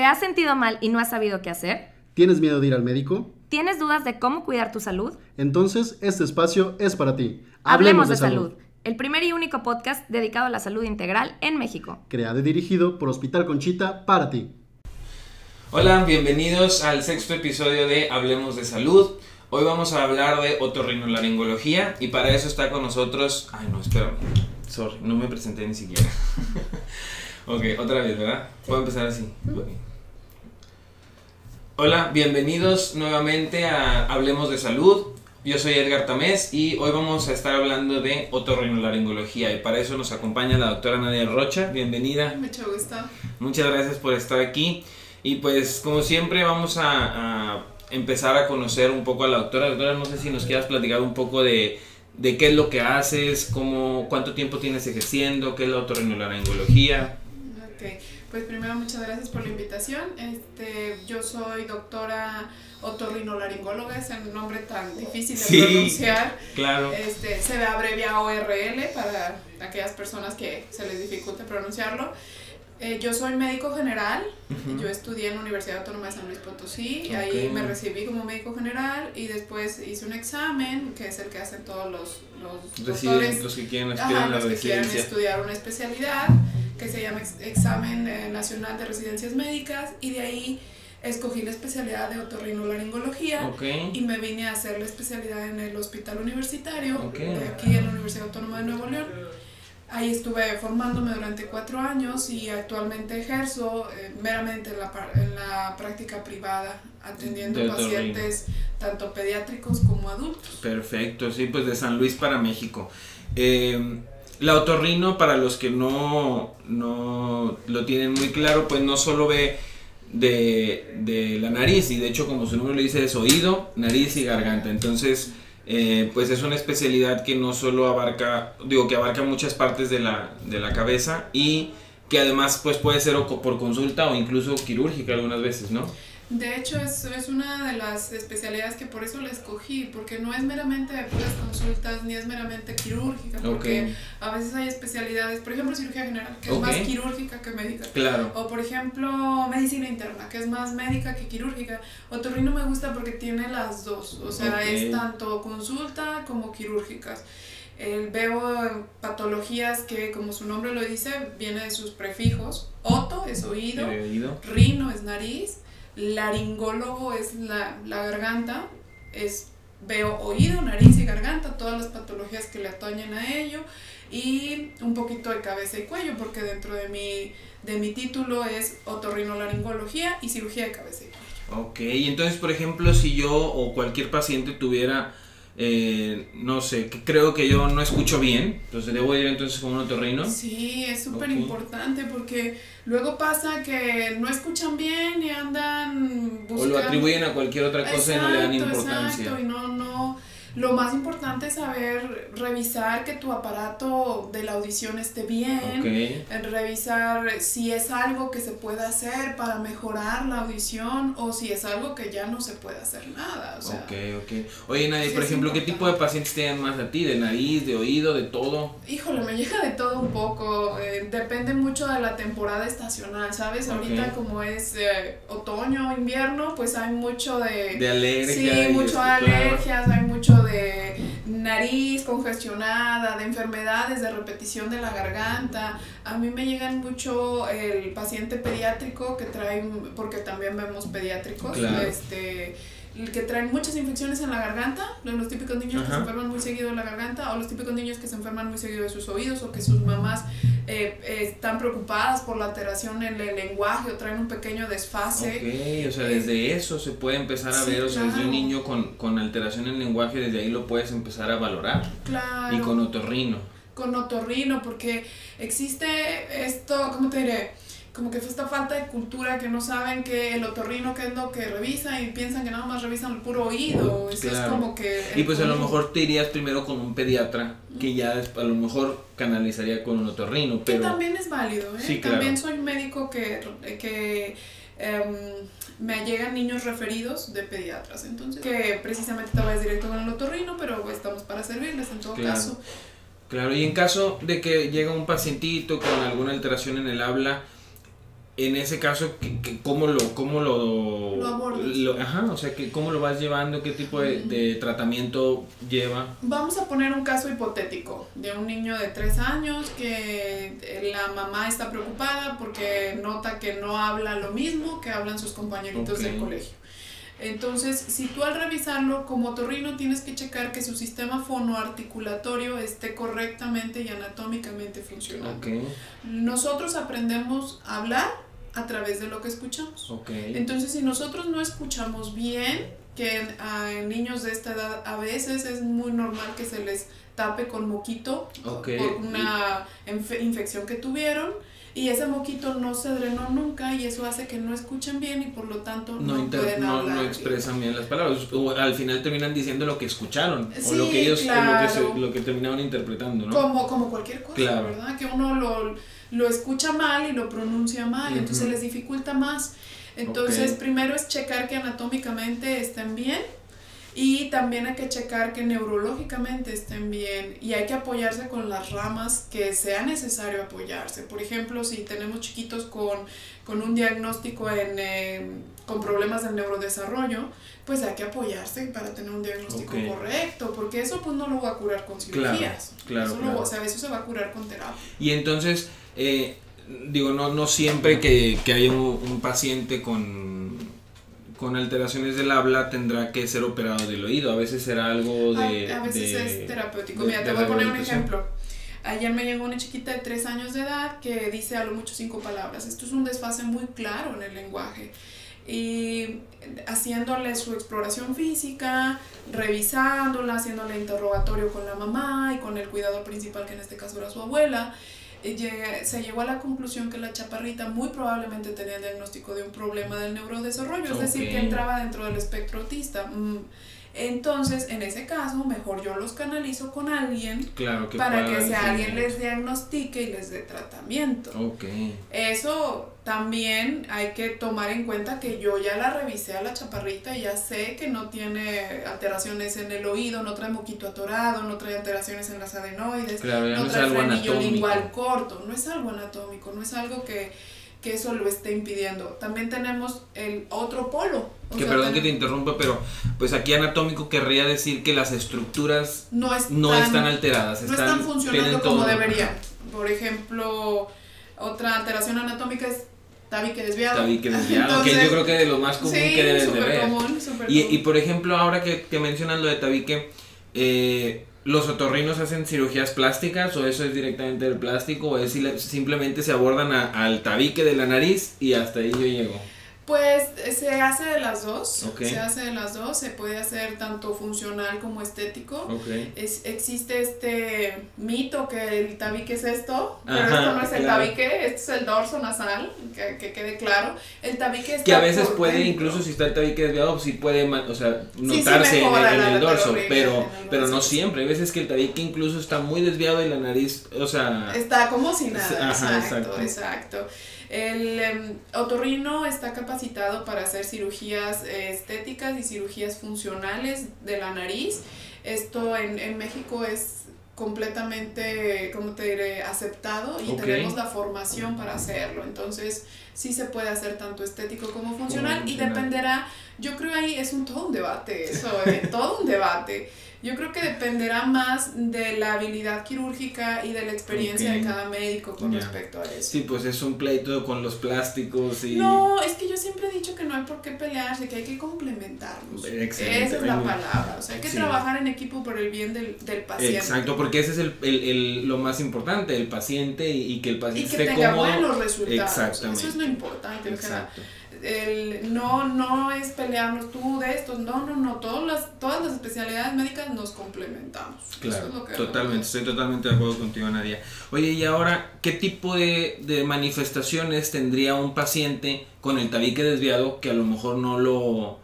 ¿Te has sentido mal y no has sabido qué hacer? ¿Tienes miedo de ir al médico? ¿Tienes dudas de cómo cuidar tu salud? Entonces, este espacio es para ti. Hablemos, de, salud. El primer y único podcast dedicado a la salud integral en México. Creado y dirigido por Hospital Conchita para ti. Hola, bienvenidos al sexto episodio de Hablemos de Salud. Hoy vamos a hablar de otorrinolaringología y para eso está con nosotros... Ay, no, espérame. Sorry, no me presenté ni siquiera. ok, otra vez, ¿verdad? Puedo empezar así. Hola, bienvenidos nuevamente a Hablemos de Salud. Yo soy Edgar Tamés y hoy vamos a estar hablando de otorrinolaringología y para eso nos acompaña la doctora Nadia Rocha. Bienvenida. Mucho gusto. Muchas gracias por estar aquí. Y pues como siempre vamos a, a empezar a conocer un poco a la doctora. Doctora, no sé si nos quieras platicar un poco de, de qué es lo que haces, cómo, cuánto tiempo tienes ejerciendo, qué es la otorrinolaringología. Pues primero muchas gracias por la invitación. Este, yo soy doctora otorrinolaringóloga, es un nombre tan difícil de Sí, pronunciar. Claro. Este, se abrevia ORL para aquellas personas que se les dificulte pronunciarlo. Eh, yo soy médico general, yo estudié en la Universidad Autónoma de San Luis Potosí, y Ok. ahí me recibí como médico general y después hice un examen, que es el que hacen todos los, los doctores los que quieren Ajá, los que quieren estudiar una especialidad que se llama ex- Examen eh, Nacional de Residencias Médicas y de ahí escogí la especialidad de otorrinolaringología Ok. y me vine a hacer la especialidad en el hospital universitario Ok. de aquí en la Universidad Autónoma de Nuevo León. Ahí estuve formándome durante cuatro años y actualmente ejerzo eh, meramente en la, en la práctica privada, atendiendo De pacientes tanto pediátricos como adultos. Perfecto, sí, pues de San Luis para México. Eh, la otorrino, para los que no, no lo tienen muy claro, pues no solo ve de, de la nariz, y de hecho como su nombre lo dice es oído, nariz y garganta. Entonces, eh, pues es una especialidad que no solo abarca, digo, que abarca muchas partes de la, de la cabeza y que además pues puede ser por consulta o incluso quirúrgica algunas veces, ¿no? De hecho, es, es una de las especialidades que por eso la escogí, porque no es meramente de puras consultas, ni es meramente quirúrgica, porque a veces hay especialidades, por ejemplo, cirugía general, que es más quirúrgica que médica. Claro. O por ejemplo, medicina interna, que es más médica que quirúrgica. Otorrino me gusta porque tiene las dos, o sea, es tanto consulta como quirúrgicas. El, veo patologías que, como su nombre lo dice, viene de sus prefijos. Oto es oído. rino es nariz, laringólogo es la, la garganta, es veo oído, nariz y garganta, todas las patologías que le atañen a ello y un poquito de cabeza y cuello porque dentro de mi, de mi título es otorrinolaringología y cirugía de cabeza y cuello. Ok, entonces, por ejemplo, si yo o cualquier paciente tuviera, eh, no sé, que creo que yo no escucho bien, entonces debo ir entonces con un otorrino. Sí, es súper importante porque luego pasa que no escuchan bien y andan O buscando... lo atribuyen a cualquier otra cosa y no le dan importancia. Exacto, y no, no. Lo más importante es saber revisar que tu aparato de la audición esté bien, en revisar si es algo que se puede hacer para mejorar la audición o si es algo que ya no se puede hacer nada. O sea, ok, ok. Oye, Nadie, sí por ejemplo, ¿qué tipo de pacientes te dan más a ti? ¿De nariz, de oído, de todo? Híjole, me llega de todo un poco. eh, depende mucho de la temporada estacional, ¿sabes? Ahorita como es eh, otoño, invierno, pues hay mucho de... De alergia. Sí, mucho de alergias, hay mucho de nariz congestionada, de enfermedades, de repetición de la garganta. A mí me llegan mucho el paciente pediátrico que traen, porque también vemos pediátricos, Claro. este que traen muchas infecciones en la garganta, los típicos niños que se enferman muy seguido de la garganta o los típicos niños que se enferman muy seguido de sus oídos o que sus mamás eh, eh, están preocupadas por la alteración en el lenguaje o traen un pequeño desfase. Ok, o sea, desde eso se puede empezar a Sí, ver, o sea, desde un niño con, con alteración en lenguaje, desde ahí lo puedes empezar a valorar. Claro. Y con otorrino. con otorrino, porque existe esto, ¿cómo te diré? Como que fue esta falta de cultura que no saben que el otorrino que es lo que revisa y piensan que nada más revisan el puro oído. Eso es Claro. como que. Y pues a lo mejor te irías primero con un pediatra, que ya a lo mejor canalizaría con un otorrino, Que pero... también es válido, ¿eh? Sí, claro. También soy médico que, que em, me llegan niños referidos de pediatras, entonces que precisamente te vayas directo con el otorrino, pero estamos para servirles en todo Claro. caso. Claro, y en caso de que llega un pacientito con alguna alteración en el habla, en ese caso, ¿qué- qué- ¿cómo lo, cómo lo, Lo abordas. lo- ajá, o sea, que, ¿cómo lo vas llevando? ¿Qué tipo de, de tratamiento lleva? Vamos a poner un caso hipotético de un niño de 3 años que eh, la mamá está preocupada porque nota que no habla lo mismo que hablan sus compañeritos del colegio. Entonces, si tú al revisarlo como otorrino tienes que checar que su sistema fonoarticulatorio esté correctamente y anatómicamente funcionando. Nosotros aprendemos a hablar a través de lo que escuchamos. Entonces, si nosotros no escuchamos bien, que en, a- niños de esta edad a veces es muy normal que se les tape con moquito Ok. por una infe- infección que tuvieron y ese moquito no se drenó nunca y eso hace que no escuchen bien y por lo tanto no, no, pueden no, hablar. no expresan bien las palabras. O al final terminan diciendo lo que escucharon. o Sí, lo que ellos, lo, que claro. se- lo que terminaron interpretando, ¿no? Como, como cualquier cosa, Claro. ¿verdad? Que uno lo, lo escucha mal y lo pronuncia mal, entonces Ujú. les dificulta más. Entonces, Ok. primero es checar que anatómicamente estén bien y también hay que checar que neurológicamente estén bien y hay que apoyarse con las ramas que sea necesario apoyarse. Por ejemplo, si tenemos chiquitos con, con un diagnóstico en, eh, con problemas del neurodesarrollo, pues hay que apoyarse para tener un diagnóstico Ok. correcto, porque eso pues no lo va a curar con Claro, cirugías. claro, eso, lo- claro. o sea, eso se va a curar con terapia. Y entonces, eh, digo, no, no siempre que, que haya un, un paciente con, con alteraciones del habla tendrá que ser operado del oído. A veces será algo de... a, a veces de- es terapéutico. de- Mira, te voy a poner un ejemplo. Ayer me llegó una chiquita de 3 años de edad que dice a lo mucho cinco palabras. Esto es un desfase muy claro en el lenguaje. Y haciéndole su exploración física, revisándola, haciéndole interrogatorio con la mamá y con el cuidador principal, que en este caso era su abuela, llegué- se llegó a la conclusión que la chaparrita muy probablemente tenía el diagnóstico de un problema del neurodesarrollo, es decir, que entraba dentro del espectro autista. Mm, Entonces, en ese caso, mejor yo los canalizo con alguien Claro que para que si alguien les diagnostique y les dé tratamiento. Ok. Eso también hay que tomar en cuenta que yo ya la revisé a la chaparrita y ya sé que no tiene alteraciones en el oído, no trae moquito atorado, no trae alteraciones en las adenoides, Claro, no no trae frenillo lingual corto, no es algo anatómico, no es algo que, que eso lo esté impidiendo. También tenemos el otro polo. o Que sea, perdón que te interrumpa, pero pues aquí anatómico querría decir que las estructuras no están, no están alteradas, no están, están funcionando como deberían. Por ejemplo, otra alteración anatómica es tabique desviado. Tabique desviado, que yo creo que de lo más común sí, que debes de ver. común, Y, común. y por ejemplo, ahora que, que mencionas lo de tabique, eh, ¿los otorrinos hacen cirugías plásticas o eso es directamente del plástico o es si- simplemente se abordan a- al tabique de la nariz y hasta ahí yo llego? Pues eh, se hace de las dos, Ok. se hace de las dos, se puede hacer tanto funcional como estético. Ok. Es, existe este mito que el tabique es esto, pero Ajá, esto no es el claro. tabique, esto es el dorso nasal, que, que quede claro. El tabique está Que a veces puede, dentro. incluso si está el tabique desviado, sí puede, o sea, sí notarse en, el- en el dorso, pero, en el pero no siempre. Hay veces que el tabique incluso está muy desviado y la nariz, o sea, Está como si nada, Ajá, exacto, exacto. exacto. El em, otorrino está capacitado para hacer cirugías eh, estéticas y cirugías funcionales de la nariz. Esto en, en México es completamente, ¿cómo te diré?, aceptado y Ok. tenemos la formación para hacerlo. Entonces, sí se puede hacer tanto estético como funcional y funcional. dependerá, yo creo ahí es un todo un debate eso, eh, todo un debate. Yo creo que dependerá más de la habilidad quirúrgica y de la experiencia de cada médico con respecto a eso. sí, pues es un pleito con los plásticos y... No, es que yo siempre he dicho que no hay por qué pelearse, que hay que complementarnos. Excelente, Esa es la palabra. O sea, hay que Sí. trabajar en equipo por el bien del, del paciente. Exacto, porque ese es el, el- el- lo más importante, el paciente y, y que el Y paciente que esté tenga cómodo. buenos resultados. Exactamente. Eso es lo importante. o sea. El, no, no es pelearnos tú de estos, no, no, no. Todas las, todas las especialidades médicas nos complementamos. Eso Claro, es lo que totalmente, estoy totalmente de acuerdo contigo, Nadia. Oye, y ahora, ¿qué tipo de, de manifestaciones tendría un paciente con el tabique desviado que a lo mejor no lo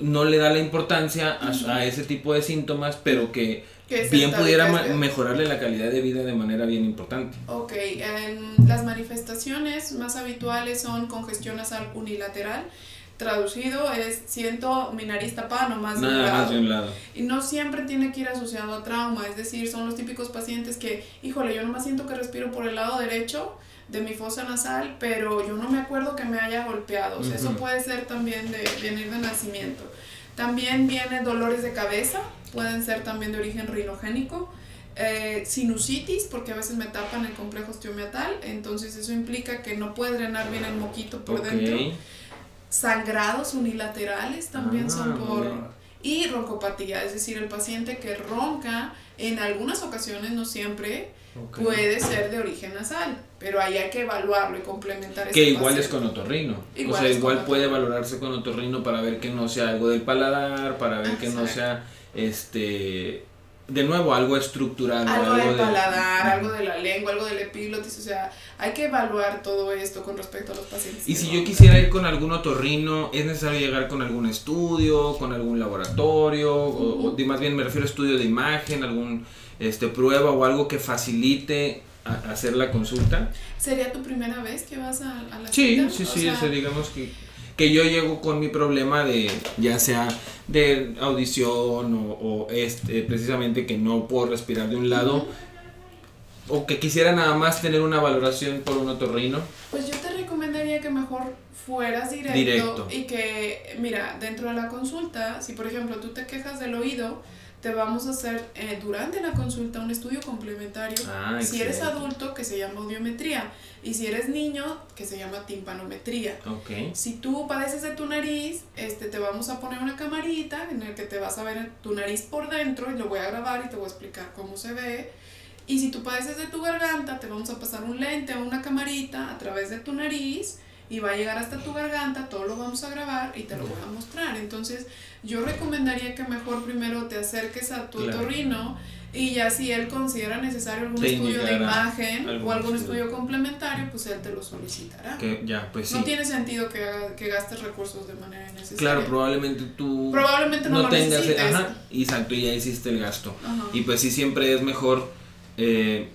no le da la importancia a, a ese tipo de síntomas, pero que bien pudiera mejorarle la calidad de vida de manera bien importante? Ok, en las manifestaciones más habituales son congestión nasal unilateral. Traducido es siento mi nariz tapada nomás de un lado. más de un lado. Y no siempre tiene que ir asociado a trauma, es decir, son los típicos pacientes que, híjole, yo nomás siento que respiro por el lado derecho, de mi fosa nasal, pero yo no me acuerdo que me haya golpeado. O sea, eso puede ser también de venir de nacimiento. También vienen dolores de cabeza, pueden ser también de origen rinogénico. Eh, sinusitis, porque a veces me tapan el complejo osteomiatal, entonces eso implica que no puede drenar bien el moquito por dentro. Sangrados unilaterales también Ah, son por... bien. Y roncopatía, es decir, el paciente que ronca, en algunas ocasiones, no siempre, Ok. puede ser de origen nasal, pero ahí hay que evaluarlo y complementar Que igual es paciente. con otorrino. Igual o sea, es igual puede otorrino. valorarse con otorrino para ver que no sea algo del paladar, para ver que no Exacto. sea, este, de nuevo, algo estructural. o Algo del de- paladar, algo de la lengua, algo del epiglotis, o sea, hay que evaluar todo esto con respecto a los pacientes. Y si yo quisiera ir con algún otorrino, ¿es necesario llegar con algún estudio, con algún laboratorio? o, o de- más bien me refiero a estudio de imagen, algún este, prueba o algo que facilite a- hacer la consulta. ¿Sería tu primera vez que vas a, a la Sí, cita? sí, sí, sea, ese, digamos que, que yo llego con mi problema de, ya sea de audición o, o este, precisamente que no puedo respirar de un lado, o que quisiera nada más tener una valoración por un otorrino. Pues yo te recomendaría que mejor fueras directo, Directo. y que, mira, dentro de la consulta, si por ejemplo tú te quejas del oído, te vamos a hacer eh, durante la consulta un estudio complementario. Ah, si eres adulto, que se llama audiometría, y si eres niño, que se llama timpanometría. Ok. Si tú padeces de tu nariz, este, te vamos a poner una camarita en la que te vas a ver tu nariz por dentro y lo voy a grabar y te voy a explicar cómo se ve. Y si tú padeces de tu garganta, te vamos a pasar un lente o una camarita a través de tu nariz y va a llegar hasta tu garganta, todo lo vamos a grabar y te lo voy a mostrar. Entonces, yo recomendaría que mejor primero te acerques a tu Claro. otorrino y ya si él considera necesario algún Te estudio de imagen algún o algún estudio. estudio complementario, pues él te lo solicitará. Que ya, pues sí. No tiene sentido que, que gastes recursos de manera innecesaria. Claro, probablemente tú Probablemente no, lo tengas, necesites. ajá, exacto, y ya hiciste el gasto. Ajá. Y pues sí, siempre es mejor eh,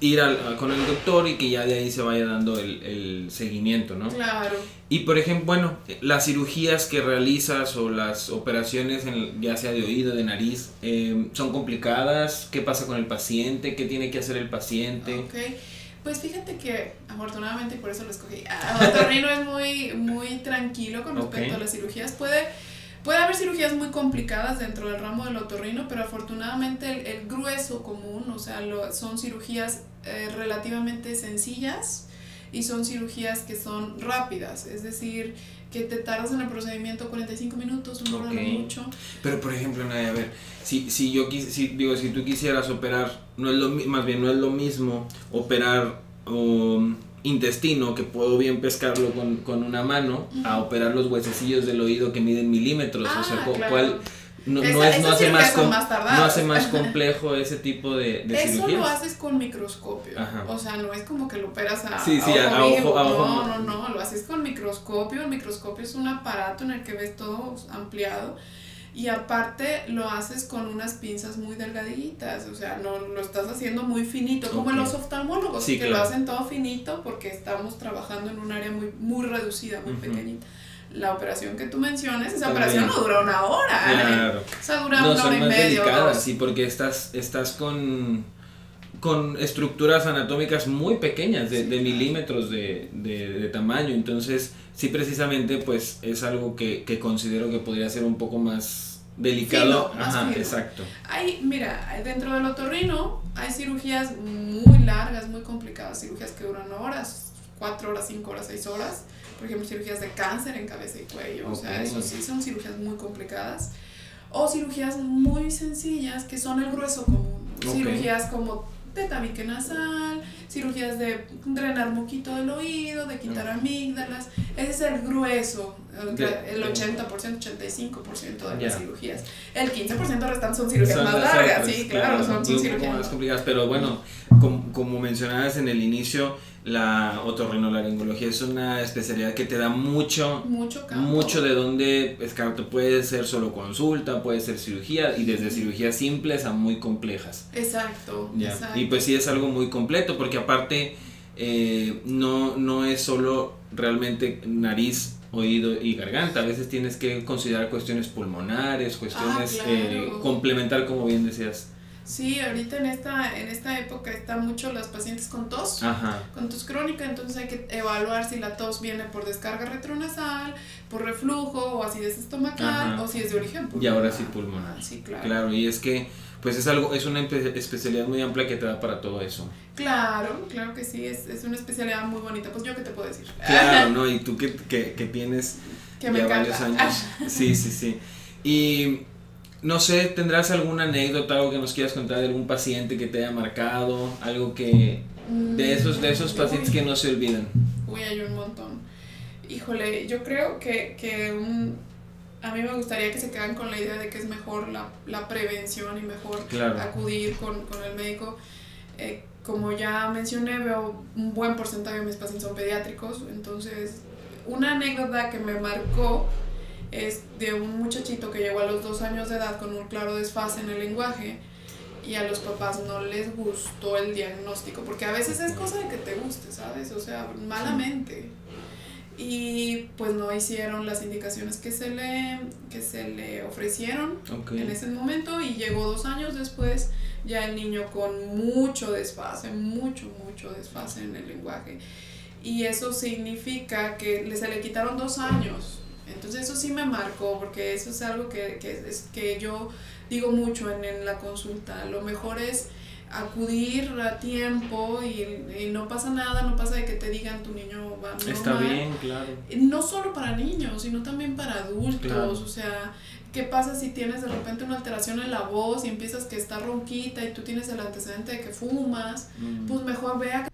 ir al- con el doctor y que ya de ahí se vaya dando el, el seguimiento, ¿no? Claro. Y por ejemplo, bueno, las cirugías que realizas o las operaciones, en, ya sea de oído, de nariz, eh, son complicadas. ¿Qué pasa con el paciente? ¿Qué tiene que hacer el paciente? Ok. Pues fíjate que afortunadamente por eso lo escogí. ah, Otorrino es muy, muy tranquilo con respecto a las cirugías. Puede, puede haber cirugías muy complicadas dentro del ramo del otorrino, pero afortunadamente el, el grueso común, o sea, lo- son cirugías eh, relativamente sencillas y son cirugías que son rápidas, es decir, que te tardas en el procedimiento 45 minutos, una hora Ok. lo mucho. Pero por ejemplo, Nadia, a ver, si, si yo quis, si, digo, si tú quisieras operar, no es lo más bien no es lo mismo operar um, intestino, que puedo bien pescarlo con, con una mano, a operar los huesecillos del oído que miden milímetros. o sea, Ah, claro. ¿cuál? No, no es, no hace más, com- no hace más complejo ese tipo de, de Eso cirugías. lo haces con microscopio. Ajá. O sea, no es como que lo operas a, Sí, sí, a ojo, a ojo no. no, no, lo haces con microscopio. El microscopio es un aparato en el que ves todo ampliado. Y aparte lo haces con unas pinzas muy delgaditas, o sea, no lo estás haciendo muy finito, como Ok. los oftalmólogos, Sí, que claro. lo hacen todo finito porque estamos trabajando en un área muy, muy reducida, muy pequeñita. La operación que tú menciones, esa También. operación no dura una hora, ¿eh? Claro. o sea, dura No, una hora y media. sí, porque estás, estás con, con estructuras anatómicas muy pequeñas, de, Sí, de milímetros de, de- de tamaño. Entonces, sí, precisamente, pues es algo que, que considero que podría ser un poco más delicado. Fino, Ajá, exacto. Hay, mira, dentro del otorrino hay cirugías muy largas, muy complicadas, cirugías que duran horas, 4 horas, 5 horas, 6 horas. Por ejemplo, cirugías de cáncer en cabeza y cuello, o sea, eso sí son cirugías muy complicadas. O cirugías muy sencillas que son el grueso común. Cirugías como de tabique nasal, cirugías de drenar moquito del oído, de quitar amígdalas. Ese es el grueso, el, De- el de- 80%, 85% de las cirugías. El 15% restantes son cirugías Son más largas, sí, claro, son, cirugías más más complicadas, pero bueno, como, como mencionabas en el inicio, la otorrinolaringología es una especialidad que te da mucho mucho campo. mucho de donde descarto puede ser solo consulta, puede ser cirugía y desde cirugías simples a muy complejas. Exacto, Ya. exacto. Y pues sí es algo muy completo porque aparte eh, no, no es solo realmente nariz, oído y garganta, a veces tienes que considerar cuestiones pulmonares, cuestiones Ah, claro. eh, complementar como bien decías. Sí, ahorita en esta, en esta época están mucho los pacientes con tos, Ajá. con tos crónica, entonces hay que evaluar si la tos viene por descarga retronasal, por reflujo o acidez estomacal Ajá. o si es de origen Y ahora sí pulmonar. Sí, claro. Claro, y es que pues es algo, es una especialidad muy amplia que te da para todo eso. Claro, claro que sí, es, es una especialidad muy bonita. Pues yo qué te puedo decir. Claro, ¿no? Y tú que, que, que tienes que me ya encanta. varios años. Sí, sí, sí. Y no sé, ¿tendrás alguna anécdota, algo que nos quieras contar de algún paciente que te haya marcado? Algo que... De esos, de esos pacientes que no se olvidan. Uy, hay un montón. Híjole, yo creo que, que un, a mí me gustaría que se quedan con la idea de que es mejor la, la prevención y mejor Claro. acudir con, con el médico. Eh, como ya mencioné, veo un buen porcentaje de mis pacientes son pediátricos, entonces una anécdota que me marcó es de un muchachito que llegó a los dos años de edad con un claro desfase en el lenguaje y a los papás no les gustó el diagnóstico, porque a veces es cosa de que te guste, ¿sabes? O sea, malamente. Y pues no hicieron las indicaciones que se le, que se le ofrecieron en ese momento y llegó dos años después ya el niño con mucho desfase, mucho, mucho desfase en el lenguaje. Y eso significa que se le quitaron dos años. Entonces eso sí me marcó porque eso es algo que, que, es, que yo digo mucho en, en la consulta. Lo mejor es acudir a tiempo y, y no pasa nada, no pasa de que te digan tu niño va normal. Está bien, claro. No solo para niños, sino también para adultos. Claro. O sea, ¿qué pasa si tienes de repente una alteración en la voz y empiezas que está ronquita y tú tienes el antecedente de que fumas? Mm. Pues mejor ve a